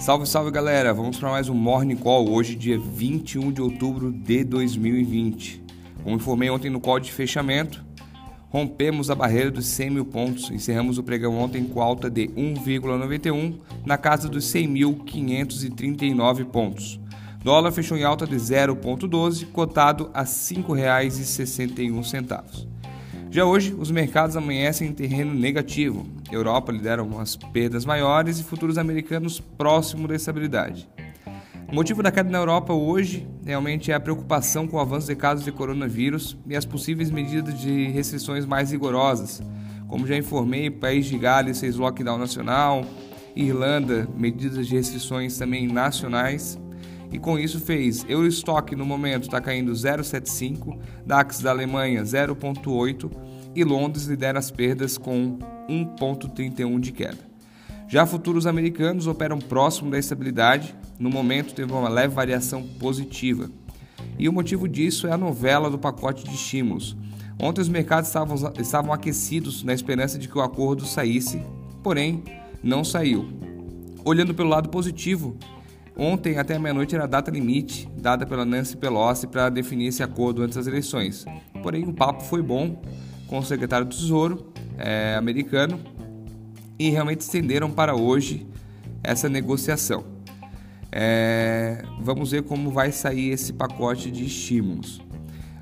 Salve, salve galera! Vamos para mais um Morning Call hoje, dia 21 de outubro de 2020. Como informei ontem no call de fechamento, rompemos a barreira dos 100 mil pontos, encerramos o pregão ontem com alta de 1,91 na casa dos 100.539 pontos. Dólar fechou em alta de 0,12, cotado a R$ 5,61. Já hoje, os mercados amanhecem em terreno negativo. Europa lidera umas perdas maiores e futuros americanos próximo da estabilidade. O motivo da queda na Europa hoje realmente é a preocupação com o avanço de casos de coronavírus e as possíveis medidas de restrições mais rigorosas. Como já informei, País de Gales fez lockdown nacional, Irlanda, medidas de restrições também nacionais e com isso fez Eurostock no momento está caindo 0,75, DAX da Alemanha 0,8 e Londres lidera as perdas com 1,31 de queda. Já futuros americanos operam próximo da estabilidade, no momento teve uma leve variação positiva. E o motivo disso é a novela do pacote de estímulos. Ontem os mercados estavam, estavam aquecidos na esperança de que o acordo saísse, porém não saiu. Olhando pelo lado positivo, Ontem, até meia-noite, era a data limite dada pela Nancy Pelosi para definir esse acordo antes das eleições. Porém, o papo foi bom com o secretário do Tesouro é, americano e realmente estenderam para hoje essa negociação. É, vamos ver como vai sair esse pacote de estímulos.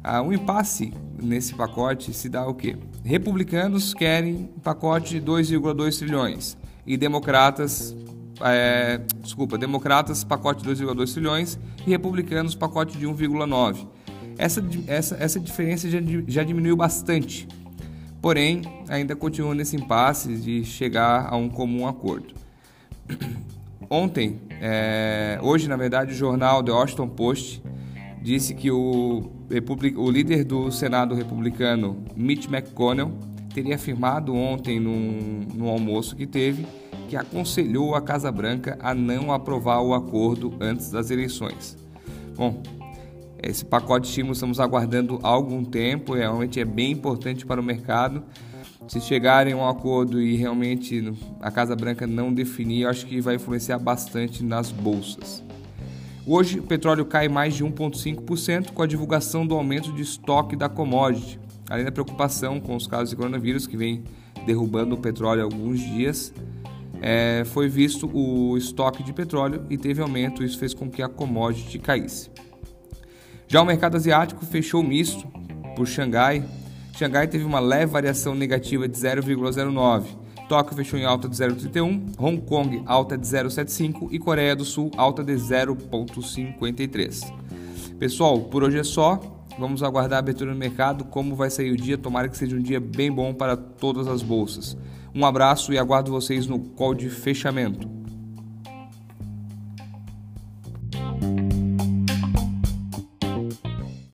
Ah, um impasse nesse pacote se dá o quê? Republicanos querem um pacote de 2,2 trilhões e democratas é, desculpa, democratas pacote de 2,2 trilhões e republicanos pacote de 1,9. Essa, essa, essa diferença já, já diminuiu bastante, porém ainda continua nesse impasse de chegar a um comum acordo. Ontem, é, hoje na verdade, o jornal The Washington Post disse que o, o líder do Senado republicano, Mitch McConnell, teria afirmado ontem no, almoço que teve que aconselhou a Casa Branca a não aprovar o acordo antes das eleições. Bom, esse pacote de estímulos estamos aguardando há algum tempo, realmente é bem importante para o mercado. Se chegarem a um acordo e realmente a Casa Branca não definir, acho que vai influenciar bastante nas bolsas. Hoje, o petróleo cai mais de 1,5% com a divulgação do aumento de estoque da commodity, além da preocupação com os casos de coronavírus que vem derrubando o petróleo há alguns dias é, foi visto o estoque de petróleo e teve aumento, isso fez com que a commodity caísse. Já o mercado asiático fechou misto por Xangai. Xangai teve uma leve variação negativa de 0,09. Tóquio fechou em alta de 0,31, Hong Kong alta de 0,75 e Coreia do Sul alta de 0,53. Pessoal, por hoje é só. Vamos aguardar a abertura no mercado, como vai sair o dia. Tomara que seja um dia bem bom para todas as bolsas. Um abraço e aguardo vocês no call de fechamento.